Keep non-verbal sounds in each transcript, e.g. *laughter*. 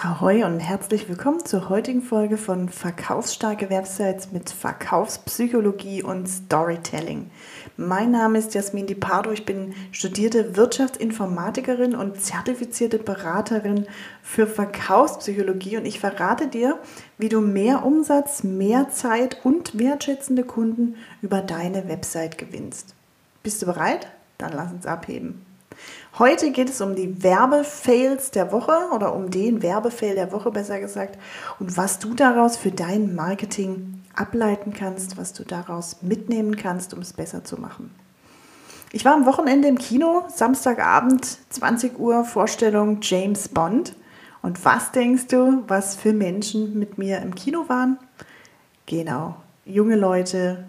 Ahoi und herzlich willkommen zur heutigen Folge von Verkaufsstarke Websites mit Verkaufspsychologie und Storytelling. Mein Name ist Jasmin Di Pardo, ich bin studierte Wirtschaftsinformatikerin und zertifizierte Beraterin für Verkaufspsychologie und ich verrate dir, wie du mehr Umsatz, mehr Zeit und wertschätzende Kunden über deine Website gewinnst. Bist du bereit? Dann lass uns abheben. Heute geht es um die Werbefails der Woche oder um den Werbefail der Woche besser gesagt und was du daraus für dein Marketing ableiten kannst, was du daraus mitnehmen kannst, um es besser zu machen. Ich war am Wochenende im Kino, Samstagabend, 20 Uhr, Vorstellung James Bond. Und was denkst du, was für Menschen mit mir im Kino waren? Genau, junge Leute,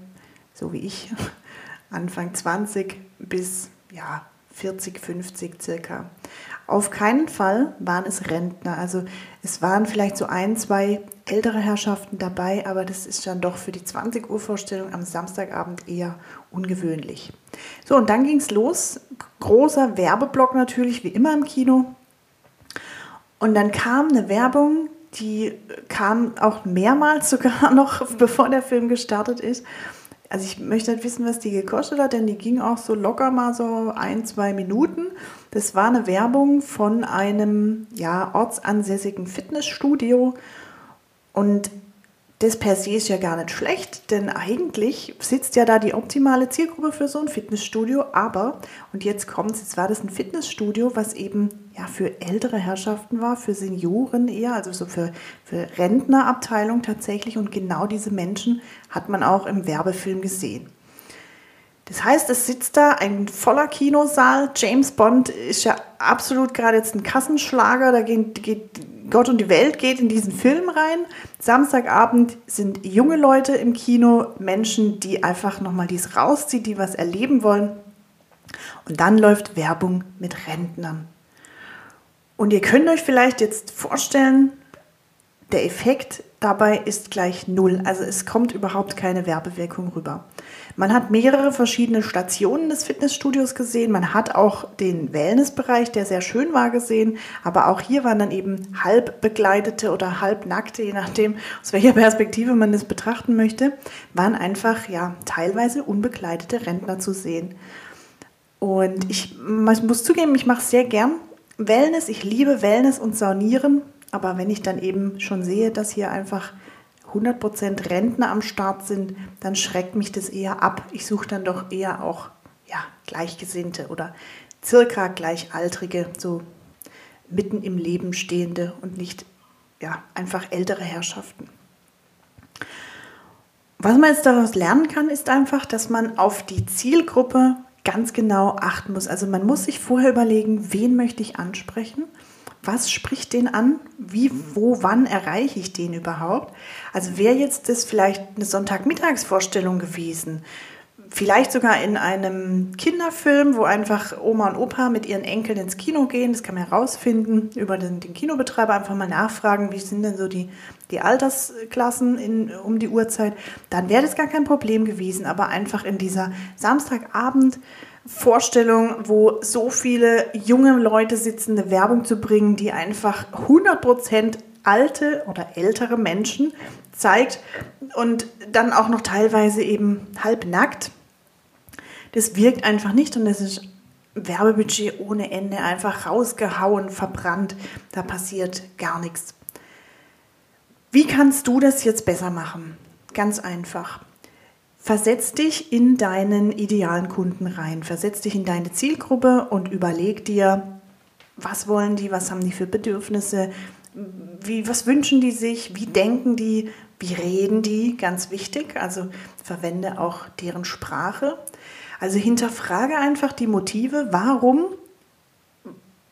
so wie ich, *laughs* Anfang 20 bis ja, 40, 50 circa. Auf keinen Fall waren es Rentner. Also es waren vielleicht so ein, zwei ältere Herrschaften dabei, aber das ist dann doch für die 20 Uhr Vorstellung am Samstagabend eher ungewöhnlich. So, und dann ging es los. Großer Werbeblock natürlich, wie immer im Kino. Und dann kam eine Werbung, die kam auch mehrmals sogar *laughs* noch, bevor der Film gestartet ist. Also ich möchte nicht wissen, was die gekostet hat, denn die ging auch so locker mal so ein, zwei Minuten. Das war eine Werbung von einem ja, ortsansässigen Fitnessstudio. Und das per se ist ja gar nicht schlecht, denn eigentlich sitzt ja da die optimale Zielgruppe für so ein Fitnessstudio. Aber, und jetzt kommt es, jetzt war das ein Fitnessstudio, was eben ja für ältere Herrschaften war, für Senioren eher, also so für, für Rentnerabteilung tatsächlich. Und genau diese Menschen hat man auch im Werbefilm gesehen. Das heißt, es sitzt da ein voller Kinosaal. James Bond ist ja absolut gerade jetzt ein Kassenschlager. Da geht, geht Gott und die Welt geht in diesen Film rein. Samstagabend sind junge Leute im Kino, Menschen, die einfach nochmal dies rausziehen, die was erleben wollen. Und dann läuft Werbung mit Rentnern. Und ihr könnt euch vielleicht jetzt vorstellen, der Effekt dabei ist gleich null. Also es kommt überhaupt keine Werbewirkung rüber. Man hat mehrere verschiedene Stationen des Fitnessstudios gesehen. Man hat auch den Wellnessbereich, der sehr schön war, gesehen. Aber auch hier waren dann eben halb bekleidete oder halb nackte, je nachdem, aus welcher Perspektive man das betrachten möchte, waren einfach ja teilweise unbekleidete Rentner zu sehen. Und ich, ich muss zugeben, ich mache sehr gern Wellness. Ich liebe Wellness und Saunieren. Aber wenn ich dann eben schon sehe, dass hier einfach 100% Rentner am Start sind, dann schreckt mich das eher ab. Ich suche dann doch eher auch ja, Gleichgesinnte oder circa Gleichaltrige, so mitten im Leben stehende und nicht ja, einfach ältere Herrschaften. Was man jetzt daraus lernen kann, ist einfach, dass man auf die Zielgruppe ganz genau achten muss. Also man muss sich vorher überlegen, wen möchte ich ansprechen was spricht den an? Wie, wo, wann erreiche ich den überhaupt? Also wäre jetzt das vielleicht eine Sonntagmittagsvorstellung gewesen? Vielleicht sogar in einem Kinderfilm, wo einfach Oma und Opa mit ihren Enkeln ins Kino gehen. Das kann man herausfinden über den, den Kinobetreiber. Einfach mal nachfragen, wie sind denn so die, die Altersklassen in, um die Uhrzeit. Dann wäre das gar kein Problem gewesen. Aber einfach in dieser Samstagabend Vorstellung, wo so viele junge Leute sitzen, eine Werbung zu bringen, die einfach 100% alte oder ältere Menschen zeigt und dann auch noch teilweise eben halb nackt. Das wirkt einfach nicht und das ist Werbebudget ohne Ende, einfach rausgehauen, verbrannt. Da passiert gar nichts. Wie kannst du das jetzt besser machen? Ganz einfach. Versetz dich in deinen idealen Kunden rein, versetz dich in deine Zielgruppe und überleg dir, was wollen die, was haben die für Bedürfnisse, wie, was wünschen die sich, wie denken die, wie reden die, ganz wichtig, also verwende auch deren Sprache. Also hinterfrage einfach die Motive, warum,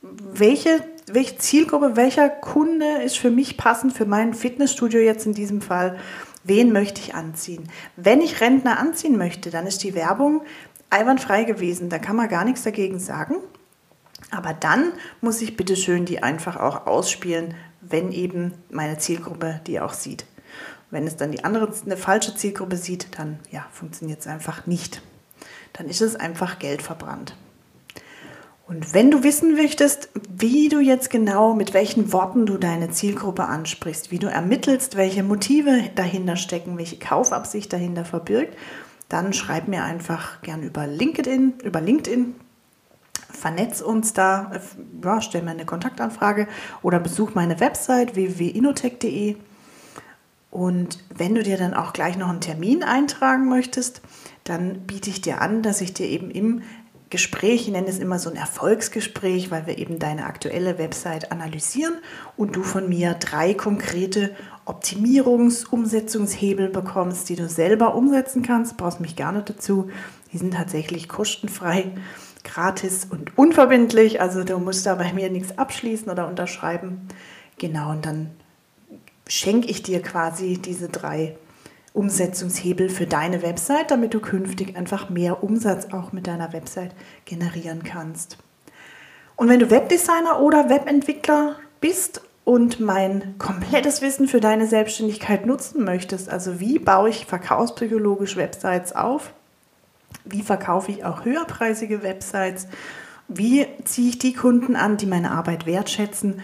welche, welche Zielgruppe, welcher Kunde ist für mich passend, für mein Fitnessstudio jetzt in diesem Fall wen möchte ich anziehen. Wenn ich Rentner anziehen möchte, dann ist die Werbung einwandfrei gewesen. Da kann man gar nichts dagegen sagen. Aber dann muss ich bitte schön die einfach auch ausspielen, wenn eben meine Zielgruppe die auch sieht. Wenn es dann die andere eine falsche Zielgruppe sieht, dann ja, funktioniert es einfach nicht. Dann ist es einfach Geld verbrannt. Und wenn du wissen möchtest, wie du jetzt genau, mit welchen Worten du deine Zielgruppe ansprichst, wie du ermittelst, welche Motive dahinter stecken, welche Kaufabsicht dahinter verbirgt, dann schreib mir einfach gern über LinkedIn, über LinkedIn, vernetz uns da, ja, stell mir eine Kontaktanfrage oder besuch meine Website www.inotech.de. Und wenn du dir dann auch gleich noch einen Termin eintragen möchtest, dann biete ich dir an, dass ich dir eben im Gespräch, ich nenne es immer so ein Erfolgsgespräch, weil wir eben deine aktuelle Website analysieren und du von mir drei konkrete Optimierungs-, Umsetzungshebel bekommst, die du selber umsetzen kannst. Brauchst mich nicht dazu. Die sind tatsächlich kostenfrei, gratis und unverbindlich. Also du musst da bei mir nichts abschließen oder unterschreiben. Genau, und dann schenke ich dir quasi diese drei Umsetzungshebel für deine Website, damit du künftig einfach mehr Umsatz auch mit deiner Website generieren kannst. Und wenn du Webdesigner oder Webentwickler bist und mein komplettes Wissen für deine Selbstständigkeit nutzen möchtest, also wie baue ich verkaufspsychologisch Websites auf, wie verkaufe ich auch höherpreisige Websites, wie ziehe ich die Kunden an, die meine Arbeit wertschätzen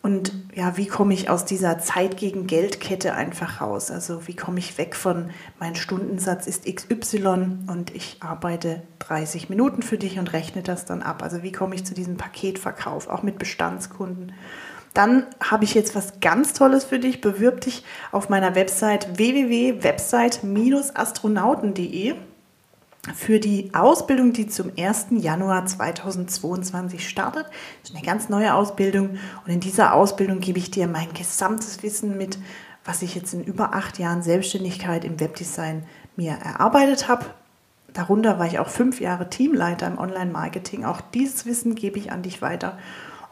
und ja, wie komme ich aus dieser Zeit gegen Geldkette einfach raus? Also wie komme ich weg von, mein Stundensatz ist XY und ich arbeite 30 Minuten für dich und rechne das dann ab. Also wie komme ich zu diesem Paketverkauf, auch mit Bestandskunden? Dann habe ich jetzt was ganz Tolles für dich. Bewirb dich auf meiner Website www.website-astronauten.de für die Ausbildung, die zum 1. Januar 2022 startet. Das ist eine ganz neue Ausbildung und in dieser Ausbildung gebe ich dir mein gesamtes Wissen mit, was ich jetzt in über acht Jahren Selbstständigkeit im Webdesign mir erarbeitet habe. Darunter war ich auch fünf Jahre Teamleiter im Online-Marketing. Auch dieses Wissen gebe ich an dich weiter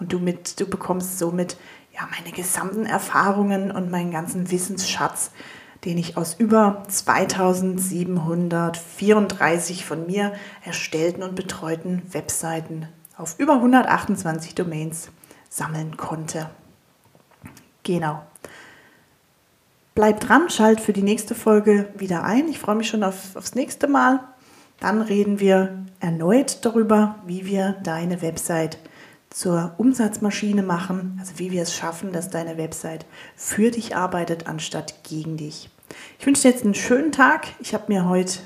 und du, mit, du bekommst somit ja, meine gesamten Erfahrungen und meinen ganzen Wissensschatz den ich aus über 2734 von mir erstellten und betreuten Webseiten auf über 128 Domains sammeln konnte. Genau. Bleib dran, schalt für die nächste Folge wieder ein. Ich freue mich schon auf, aufs nächste Mal. Dann reden wir erneut darüber, wie wir deine Website zur Umsatzmaschine machen, also wie wir es schaffen, dass deine Website für dich arbeitet, anstatt gegen dich. Ich wünsche dir jetzt einen schönen Tag. Ich habe mir heute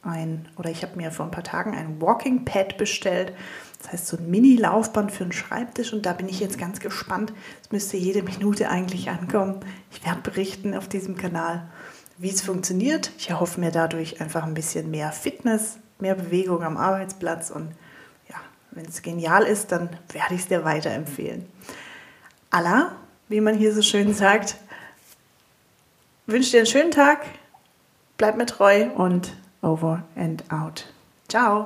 ein, oder ich habe mir vor ein paar Tagen ein Walking Pad bestellt. Das heißt so ein Mini-Laufband für einen Schreibtisch und da bin ich jetzt ganz gespannt. Es müsste jede Minute eigentlich ankommen. Ich werde berichten auf diesem Kanal, wie es funktioniert. Ich erhoffe mir dadurch einfach ein bisschen mehr Fitness, mehr Bewegung am Arbeitsplatz und wenn es genial ist, dann werde ich es dir weiterempfehlen. Allah, wie man hier so schön sagt, wünsche dir einen schönen Tag, bleib mir treu und over and out. Ciao.